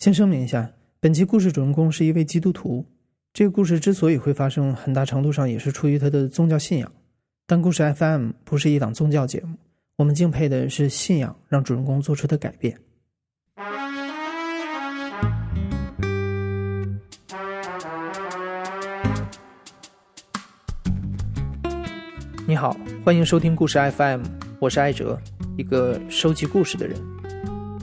先声明一下，本期故事主人公是一位基督徒。这个故事之所以会发生，很大程度上也是出于他的宗教信仰。但故事 FM 不是一档宗教节目，我们敬佩的是信仰让主人公做出的改变。你好，欢迎收听故事 FM，我是艾哲，一个收集故事的人。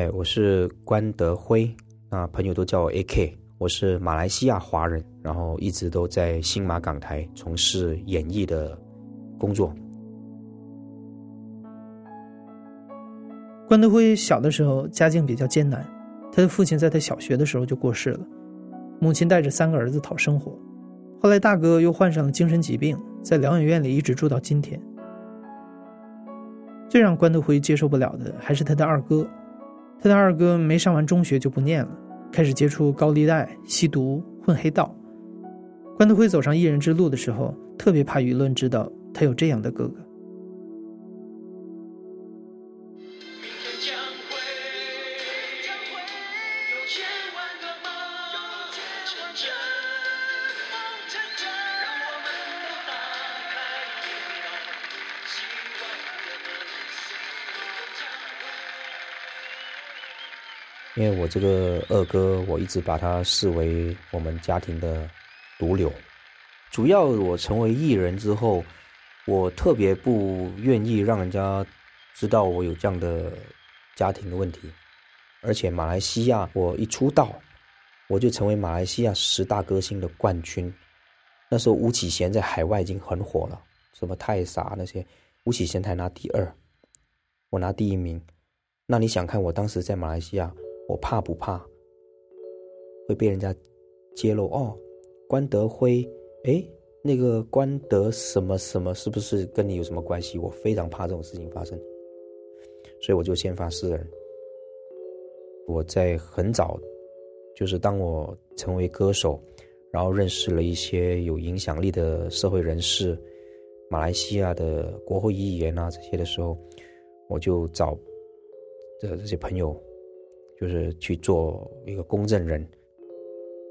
哎，我是关德辉，那朋友都叫我 AK。我是马来西亚华人，然后一直都在新马港台从事演艺的工作。关德辉小的时候家境比较艰难，他的父亲在他小学的时候就过世了，母亲带着三个儿子讨生活。后来大哥又患上了精神疾病，在疗养院里一直住到今天。最让关德辉接受不了的还是他的二哥，他的二哥没上完中学就不念了。开始接触高利贷、吸毒、混黑道。关德辉走上艺人之路的时候，特别怕舆论知道他有这样的哥哥。因为我这个二哥，我一直把他视为我们家庭的毒瘤。主要我成为艺人之后，我特别不愿意让人家知道我有这样的家庭的问题。而且马来西亚，我一出道，我就成为马来西亚十大歌星的冠军。那时候吴启贤在海外已经很火了，什么太傻那些，吴启贤才拿第二，我拿第一名。那你想看我当时在马来西亚？我怕不怕会被人家揭露？哦，关德辉，哎，那个关德什么什么，是不是跟你有什么关系？我非常怕这种事情发生，所以我就先发制人。我在很早，就是当我成为歌手，然后认识了一些有影响力的社会人士，马来西亚的国会议员啊这些的时候，我就找的这些朋友。就是去做一个公证人，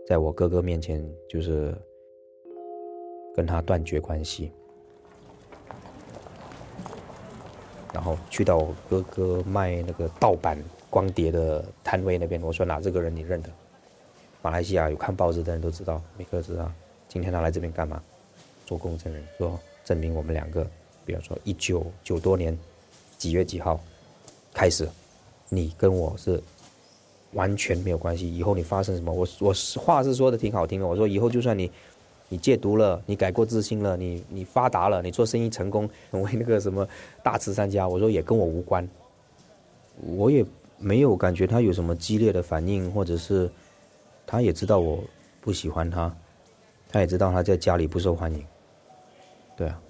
在我哥哥面前，就是跟他断绝关系，然后去到我哥哥卖那个盗版光碟的摊位那边，我说：“哪这个人你认得？马来西亚有看报纸的人都知道，每个知道。今天他来这边干嘛？做公证人，说证明我们两个，比方说一九九多年几月几号开始，你跟我是。”完全没有关系。以后你发生什么，我我话是说的挺好听的。我说以后就算你，你戒毒了，你改过自新了，你你发达了，你做生意成功，成为那个什么大慈善家，我说也跟我无关。我也没有感觉他有什么激烈的反应，或者是他也知道我不喜欢他，他也知道他在家里不受欢迎。对啊，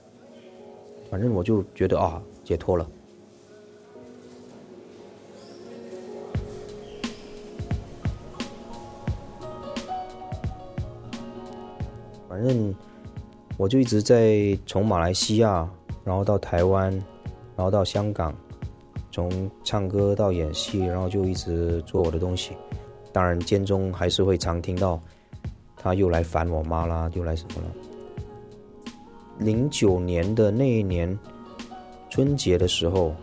反正我就觉得啊，解脱了。反正我就一直在从马来西亚，然后到台湾，然后到香港，从唱歌到演戏，然后就一直做我的东西。当然间中还是会常听到他又来烦我妈啦，又来什么了。零九年的那一年春节的时候，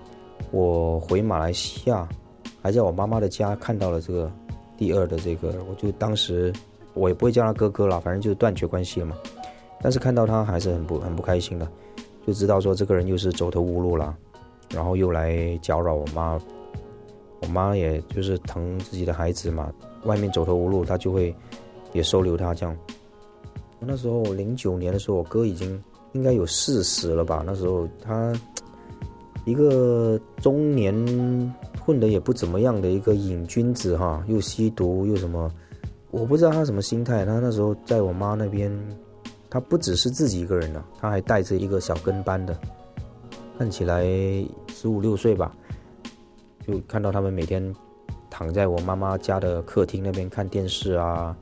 我回马来西亚，还在我妈妈的家看到了这个第二的这个，我就当时。我也不会叫他哥哥了，反正就是断绝关系了嘛。但是看到他还是很不很不开心的，就知道说这个人又是走投无路了，然后又来搅扰我妈。我妈也就是疼自己的孩子嘛，外面走投无路，她就会也收留他这样。那时候零九年的时候，我哥已经应该有四十了吧？那时候他一个中年混的也不怎么样的一个瘾君子哈，又吸毒又什么，我不知道他什么心态。他那时候在我妈那边，他不只是自己一个人了，他还带着一个小跟班的，看起来十五六岁吧，就看到他们每天躺在我妈妈家的客厅那边看电视啊，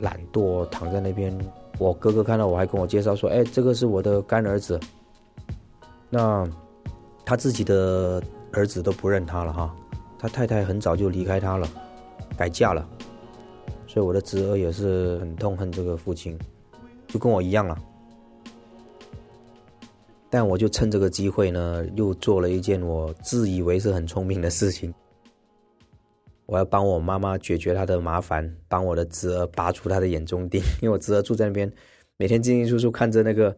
懒惰躺在那边。我哥哥看到我还跟我介绍说：“哎，这个是我的干儿子。”那他自己的。儿子都不认他了哈，他太太很早就离开他了，改嫁了，所以我的侄儿也是很痛恨这个父亲，就跟我一样了。但我就趁这个机会呢，又做了一件我自以为是很聪明的事情，我要帮我妈妈解决她的麻烦，帮我的侄儿拔出他的眼中钉，因为我侄儿住在那边，每天进进出出看着那个。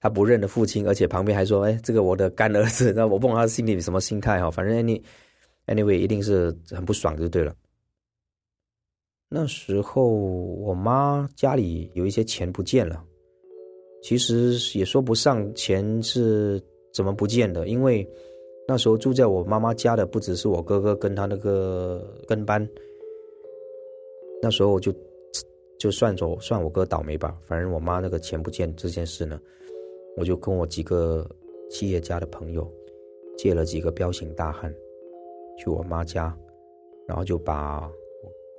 他不认的父亲，而且旁边还说：“哎，这个我的干儿子。”那我不管他心里什么心态哈。反正 any anyway 一定是很不爽就对了。那时候我妈家里有一些钱不见了，其实也说不上钱是怎么不见的，因为那时候住在我妈妈家的不只是我哥哥跟他那个跟班。那时候我就就算着算我哥倒霉吧，反正我妈那个钱不见这件事呢。我就跟我几个企业家的朋友借了几个彪形大汉，去我妈家，然后就把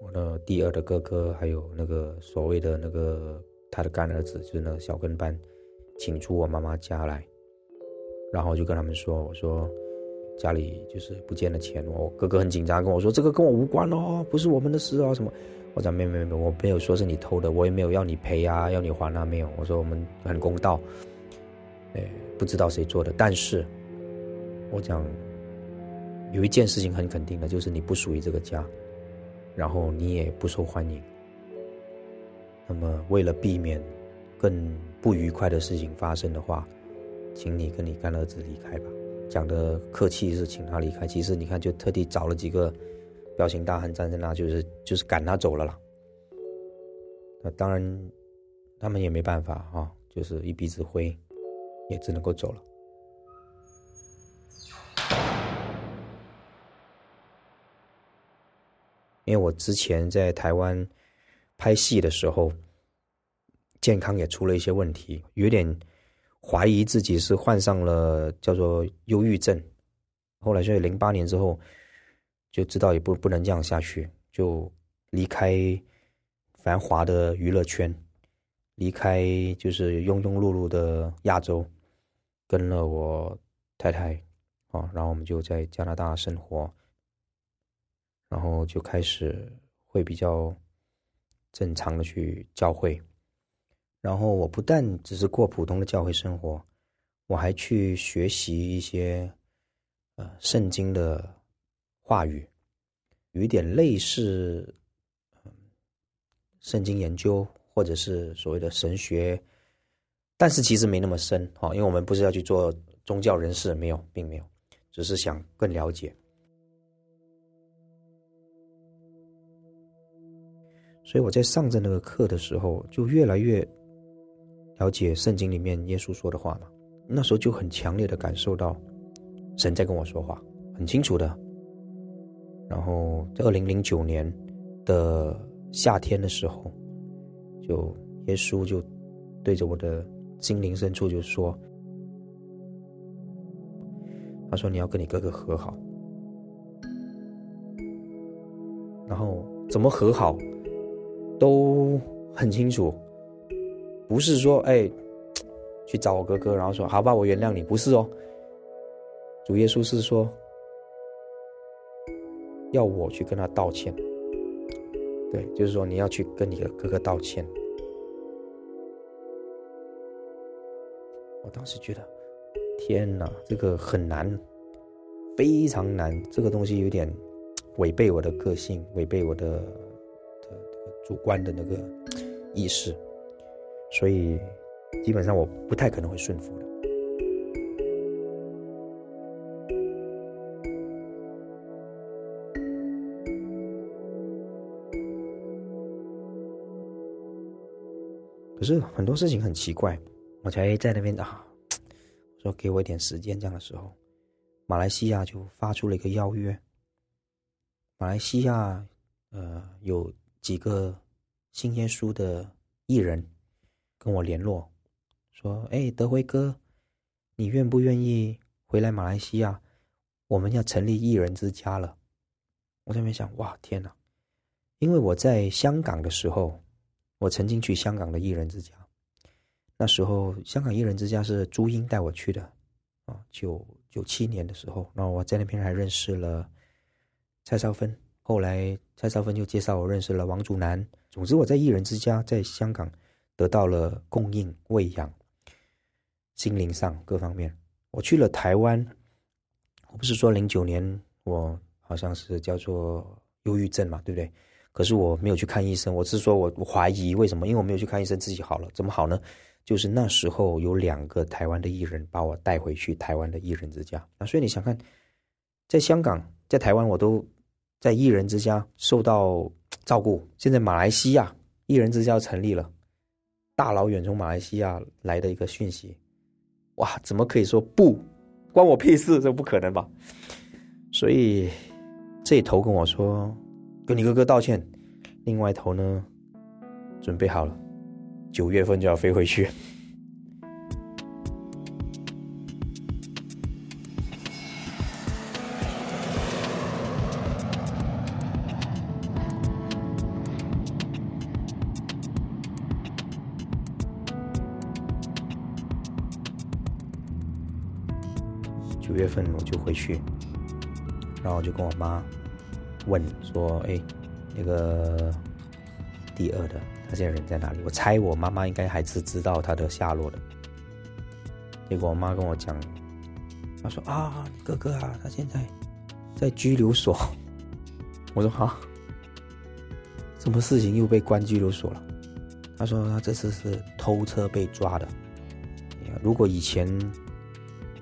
我的第二的哥哥，还有那个所谓的那个他的干儿子，就是那个小跟班，请出我妈妈家来，然后就跟他们说：“我说家里就是不见了钱，我哥哥很紧张，跟我说这个跟我无关哦，不是我们的事啊什么。”我讲：“没没没，我没有说是你偷的，我也没有要你赔啊，要你还啊，没有。我说我们很公道。”哎，不知道谁做的，但是，我讲有一件事情很肯定的，就是你不属于这个家，然后你也不受欢迎。那么，为了避免更不愉快的事情发生的话，请你跟你干儿子离开吧。讲的客气是请他离开，其实你看，就特地找了几个彪形大汉站在那，就是就是赶他走了啦。那当然，他们也没办法啊，就是一鼻子灰。也只能够走了，因为我之前在台湾拍戏的时候，健康也出了一些问题，有点怀疑自己是患上了叫做忧郁症。后来所以零八年之后就知道也不不能这样下去，就离开繁华的娱乐圈，离开就是庸庸碌碌的亚洲。跟了我太太，啊，然后我们就在加拿大生活，然后就开始会比较正常的去教会，然后我不但只是过普通的教会生活，我还去学习一些呃圣经的话语，有一点类似圣经研究或者是所谓的神学。但是其实没那么深哈，因为我们不是要去做宗教人士，没有，并没有，只是想更了解。所以我在上着那个课的时候，就越来越了解圣经里面耶稣说的话嘛。那时候就很强烈的感受到神在跟我说话，很清楚的。然后在二零零九年的夏天的时候，就耶稣就对着我的。心灵深处就说：“他说你要跟你哥哥和好，然后怎么和好都很清楚，不是说哎去找我哥哥，然后说好吧，我原谅你，不是哦。主耶稣是说要我去跟他道歉，对，就是说你要去跟你的哥哥道歉。”我当时觉得，天哪，这个很难，非常难。这个东西有点违背我的个性，违背我的主观的那个意识，所以基本上我不太可能会顺服的。可是很多事情很奇怪。我才在那边啊，说给我一点时间。这样的时候，马来西亚就发出了一个邀约，马来西亚呃有几个信耶稣的艺人跟我联络，说：“哎，德辉哥，你愿不愿意回来马来西亚？我们要成立艺人之家了。”我在那边想，哇，天哪！因为我在香港的时候，我曾经去香港的艺人之家。那时候，香港艺人之家是朱茵带我去的，啊，九九七年的时候，然后我在那边还认识了蔡少芬。后来蔡少芬就介绍我认识了王祖蓝。总之，我在艺人之家在香港得到了供应、喂养，心灵上各方面。我去了台湾，我不是说零九年我。好像是叫做忧郁症嘛，对不对？可是我没有去看医生，我是说我怀疑为什么？因为我没有去看医生，自己好了，怎么好呢？就是那时候有两个台湾的艺人把我带回去台湾的艺人之家。那所以你想看，在香港、在台湾，我都在艺人之家受到照顾。现在马来西亚艺人之家成立了，大老远从马来西亚来的一个讯息，哇，怎么可以说不关我屁事？这不可能吧？所以。这头跟我说，跟你哥哥道歉。另外一头呢，准备好了，九月份就要飞回去。九月份我就回去。然后我就跟我妈问说：“哎，那个第二的他现在人在哪里？”我猜我妈妈应该还是知道他的下落的。结果我妈跟我讲，她说：“啊，哥哥啊，他现在在拘留所。”我说：“好，什么事情又被关拘留所了？”他说：“他这次是偷车被抓的。如果以前……”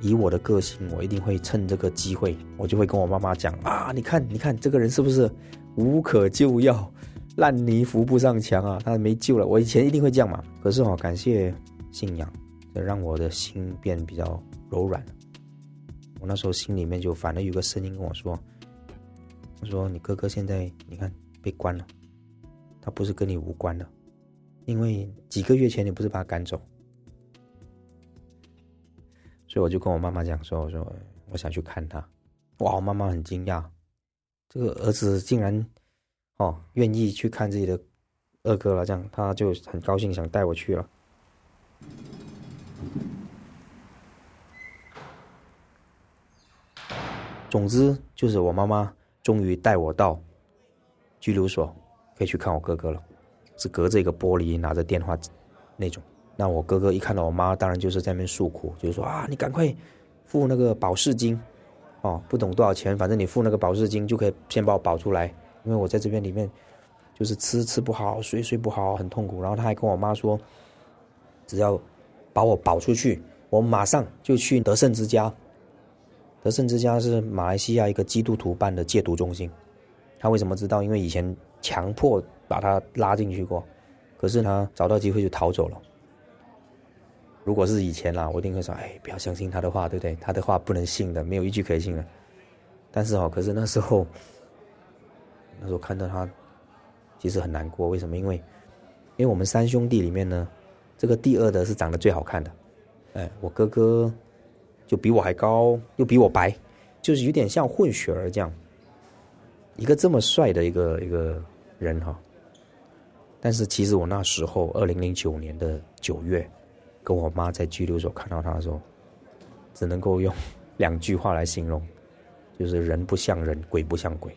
以我的个性，我一定会趁这个机会，我就会跟我妈妈讲啊，你看，你看这个人是不是无可救药，烂泥扶不上墙啊，他没救了。我以前一定会这样嘛。可是哦，感谢信仰，这让我的心变比较柔软。我那时候心里面就反而有个声音跟我说，他说你哥哥现在你看被关了，他不是跟你无关的，因为几个月前你不是把他赶走。所以我就跟我妈妈讲说：“我说我想去看他。”哇，我妈妈很惊讶，这个儿子竟然哦愿意去看自己的二哥了，这样他就很高兴，想带我去了。总之就是我妈妈终于带我到拘留所，可以去看我哥哥了，是隔着一个玻璃拿着电话那种。那我哥哥一看到我妈，当然就是在那边诉苦，就是说啊，你赶快付那个保释金，哦，不懂多少钱，反正你付那个保释金就可以先把我保出来，因为我在这边里面就是吃吃不好，睡睡不好，很痛苦。然后他还跟我妈说，只要把我保出去，我马上就去德胜之家。德胜之家是马来西亚一个基督徒办的戒毒中心。他为什么知道？因为以前强迫把他拉进去过，可是他找到机会就逃走了。如果是以前啦，我一定会说：“哎，不要相信他的话，对不对？他的话不能信的，没有一句可以信的。”但是哦，可是那时候，那时候看到他，其实很难过。为什么？因为，因为我们三兄弟里面呢，这个第二的是长得最好看的。哎，我哥哥就比我还高，又比我白，就是有点像混血儿这样。一个这么帅的一个一个人哈，但是其实我那时候，二零零九年的九月。跟我妈在拘留所看到他的时候，只能够用两句话来形容，就是人不像人，鬼不像鬼，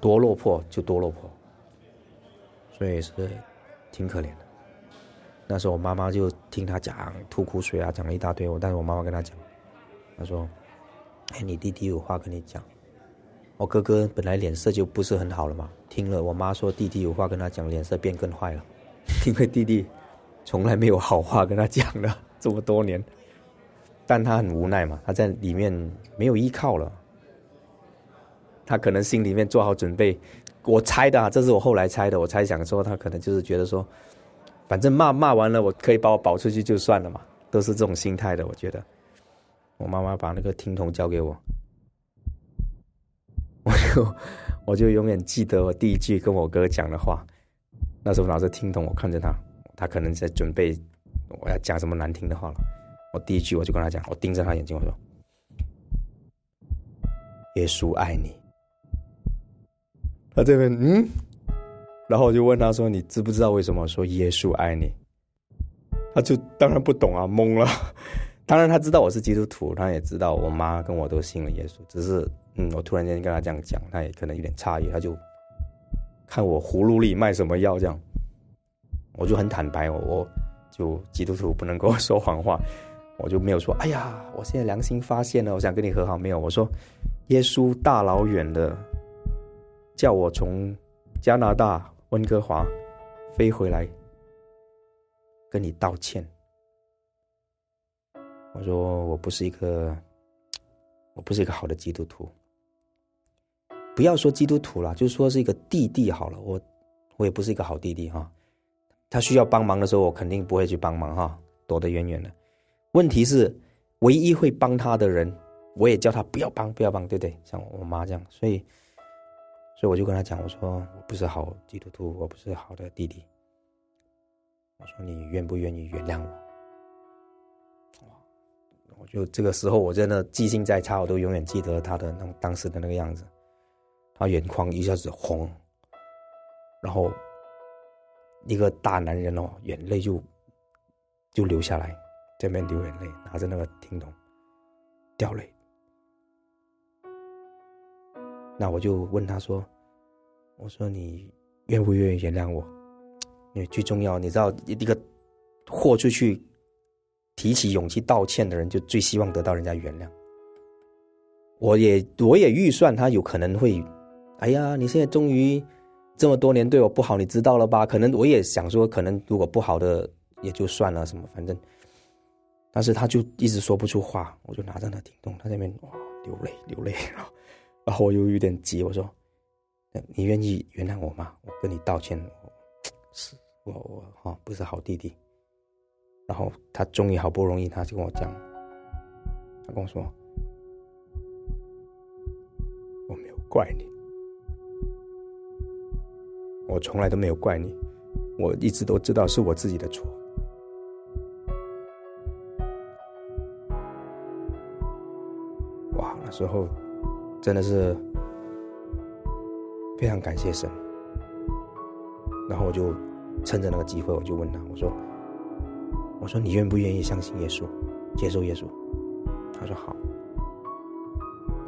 多落魄就多落魄，所以是挺可怜的。那时候我妈妈就听他讲，吐苦水啊，讲了一大堆。我但是我妈妈跟他讲，他说：“哎，你弟弟有话跟你讲。”我哥哥本来脸色就不是很好了嘛，听了我妈说弟弟有话跟他讲，脸色变更坏了，因为弟弟。从来没有好话跟他讲了这么多年，但他很无奈嘛，他在里面没有依靠了，他可能心里面做好准备，我猜的，这是我后来猜的，我猜想说他可能就是觉得说，反正骂骂完了，我可以把我保出去就算了嘛，都是这种心态的，我觉得。我妈妈把那个听筒交给我，我就我就永远记得我第一句跟我哥讲的话。那时候拿着听筒，我看着他，他可能在准备我要讲什么难听的话了。我第一句我就跟他讲，我盯着他眼睛，我说：“耶稣爱你。”他这边嗯，然后我就问他说：“你知不知道为什么说耶稣爱你？”他就当然不懂啊，懵了。当然他知道我是基督徒，他也知道我妈跟我都信了耶稣，只是嗯，我突然间跟他这样讲，他也可能有点诧异，他就看我葫芦里卖什么药这样。我就很坦白，我我就基督徒不能够说谎话。我就没有说，哎呀，我现在良心发现了，我想跟你和好。没有，我说，耶稣大老远的叫我从加拿大温哥华飞回来跟你道歉。我说我不是一个，我不是一个好的基督徒。不要说基督徒了，就说是一个弟弟好了。我我也不是一个好弟弟哈。他需要帮忙的时候，我肯定不会去帮忙哈，躲得远远的。问题是，唯一会帮他的人，我也叫他不要帮，不要帮，对不对？像我妈这样，所以，所以我就跟他讲，我说我不是好基督徒，我不是好的弟弟。我说你愿不愿意原谅我？我就这个时候，我真的记性再差，我都永远记得他的那当时的那个样子。他眼眶一下子红，然后一个大男人哦，眼泪就就流下来。这边流眼泪，拿着那个听筒掉泪。那我就问他说：“我说你愿不愿意原谅我？因为最重要，你知道，一个豁出去、提起勇气道歉的人，就最希望得到人家原谅。我也我也预算他有可能会，哎呀，你现在终于这么多年对我不好，你知道了吧？可能我也想说，可能如果不好的也就算了，什么反正。”但是他就一直说不出话，我就拿着那听筒，他在那边哇流泪流泪，然后我又有点急，我说：“你愿意原谅我吗？我跟你道歉，是我我哈不是好弟弟。”然后他终于好不容易，他就跟我讲，他跟我说：“我没有怪你，我从来都没有怪你，我一直都知道是我自己的错。”哇，那时候真的是非常感谢神，然后我就趁着那个机会，我就问他，我说：“我说你愿不愿意相信耶稣，接受耶稣？”他说：“好。”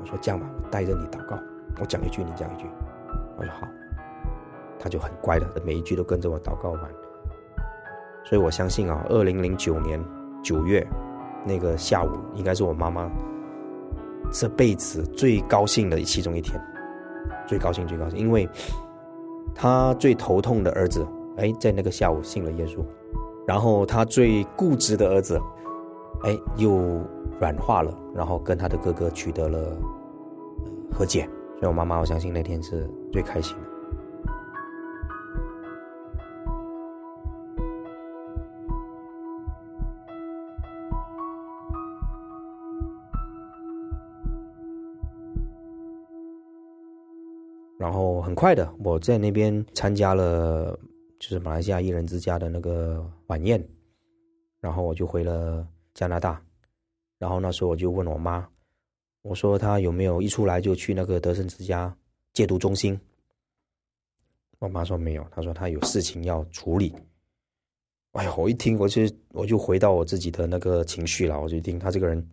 我说：“这样吧，我带着你祷告，我讲一句，你讲一句。”我说：“好。”他就很乖的，每一句都跟着我祷告完。所以我相信啊，二零零九年九月那个下午，应该是我妈妈。这辈子最高兴的其中一天，最高兴最高兴，因为他最头痛的儿子，哎，在那个下午信了耶稣，然后他最固执的儿子，哎，又软化了，然后跟他的哥哥取得了和解，所以我妈妈我相信那天是最开心的。然后很快的，我在那边参加了，就是马来西亚艺人之家的那个晚宴，然后我就回了加拿大，然后那时候我就问我妈，我说她有没有一出来就去那个德胜之家戒毒中心？我妈说没有，她说她有事情要处理。哎呀，我一听，我就我就回到我自己的那个情绪了，我就听他这个人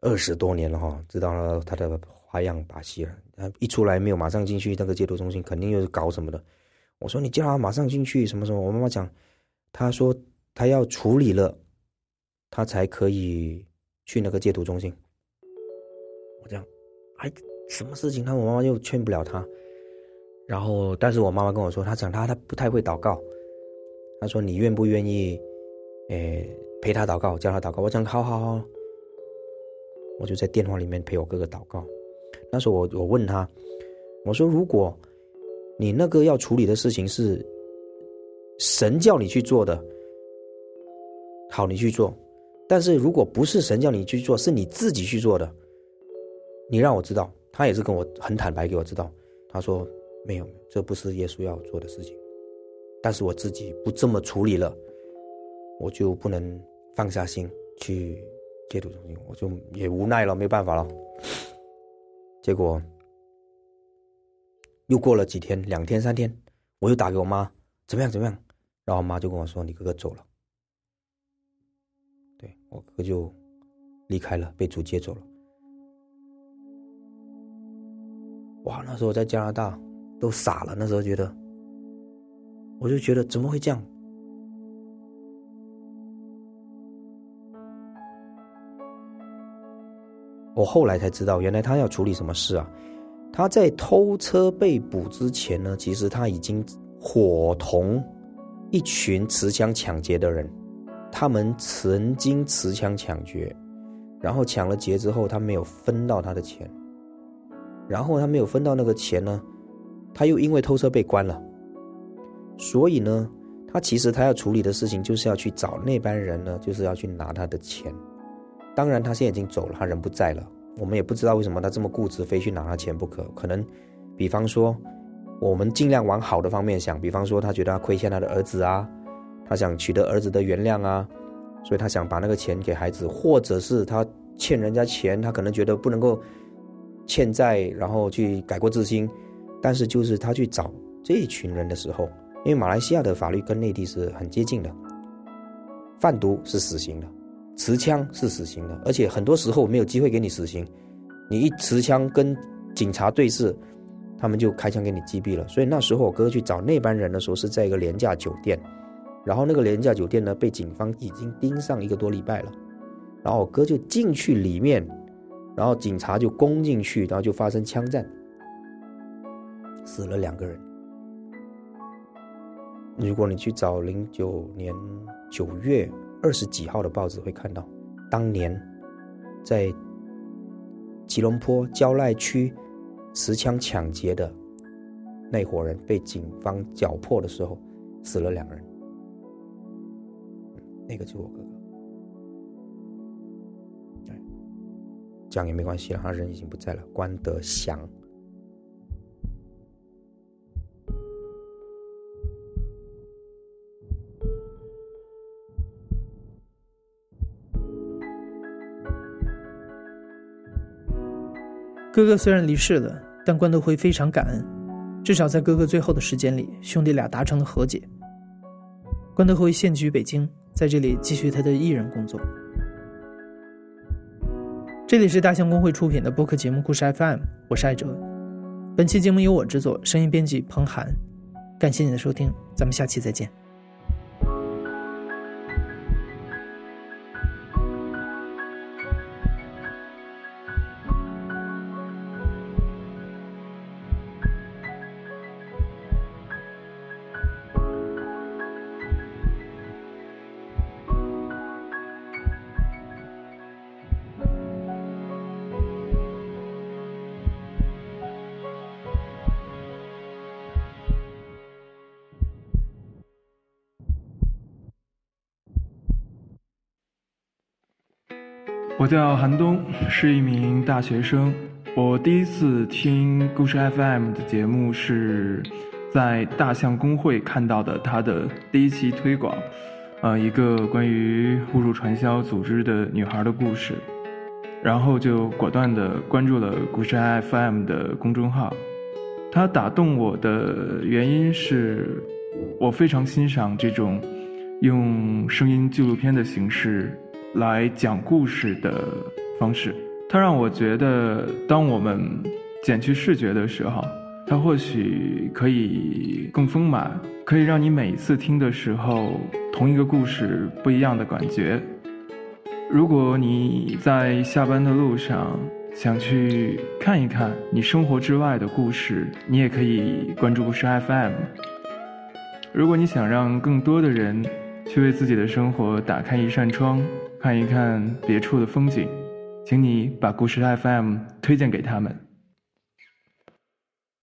二十多年了哈，知道了他的。花样把戏了，他一出来没有马上进去那个戒毒中心，肯定又是搞什么的。我说你叫他马上进去，什么什么？我妈妈讲，他说他要处理了，他才可以去那个戒毒中心。我这样，还什么事情？他我妈妈又劝不了他。然后，但是我妈妈跟我说，他讲他他不太会祷告。他说你愿不愿意，诶陪他祷告，教他祷告？我讲好好好，我就在电话里面陪我哥哥祷告。那时候我我问他，我说如果你那个要处理的事情是神叫你去做的，好，你去做；但是如果不是神叫你去做，是你自己去做的，你让我知道。他也是跟我很坦白给我知道，他说没有，这不是耶稣要做的事情。但是我自己不这么处理了，我就不能放下心去戒毒中心，我就也无奈了，没办法了。结果又过了几天，两天三天，我又打给我妈，怎么样怎么样？然后我妈就跟我说：“你哥哥走了。”对我哥就离开了，被主接走了。哇，那时候在加拿大都傻了，那时候觉得，我就觉得怎么会这样？我后来才知道，原来他要处理什么事啊？他在偷车被捕之前呢，其实他已经伙同一群持枪抢劫的人，他们曾经持枪抢劫，然后抢了劫之后，他没有分到他的钱，然后他没有分到那个钱呢，他又因为偷车被关了，所以呢，他其实他要处理的事情就是要去找那班人呢，就是要去拿他的钱。当然，他现在已经走了，他人不在了。我们也不知道为什么他这么固执，非去拿他钱不可。可能，比方说，我们尽量往好的方面想。比方说，他觉得他亏欠他的儿子啊，他想取得儿子的原谅啊，所以他想把那个钱给孩子，或者是他欠人家钱，他可能觉得不能够欠债，然后去改过自新。但是，就是他去找这一群人的时候，因为马来西亚的法律跟内地是很接近的，贩毒是死刑的。持枪是死刑的，而且很多时候没有机会给你死刑，你一持枪跟警察对视，他们就开枪给你击毙了。所以那时候我哥去找那班人的时候是在一个廉价酒店，然后那个廉价酒店呢被警方已经盯上一个多礼拜了，然后我哥就进去里面，然后警察就攻进去，然后就发生枪战，死了两个人。如果你去找零九年九月。二十几号的报纸会看到，当年在吉隆坡蕉赖区持枪抢劫的那伙人被警方缴破的时候，死了两人。那个就是我哥哥。讲也没关系了，他人已经不在了。关德祥。哥哥虽然离世了，但关德辉非常感恩，至少在哥哥最后的时间里，兄弟俩达成了和解。关德辉现居北京，在这里继续他的艺人工作。这里是大象公会出品的播客节目《故事 FM》，我是艾哲。本期节目由我制作，声音编辑彭涵。感谢你的收听，咱们下期再见。我叫韩东，是一名大学生。我第一次听故事 FM 的节目是在大象公会看到的，他的第一期推广，呃，一个关于侮辱传销组织的女孩的故事，然后就果断的关注了故事 FM 的公众号。它打动我的原因是，我非常欣赏这种用声音纪录片的形式。来讲故事的方式，它让我觉得，当我们减去视觉的时候，它或许可以更丰满，可以让你每一次听的时候，同一个故事不一样的感觉。如果你在下班的路上想去看一看你生活之外的故事，你也可以关注故事 FM。如果你想让更多的人去为自己的生活打开一扇窗。看一看别处的风景，请你把故事 FM 推荐给他们。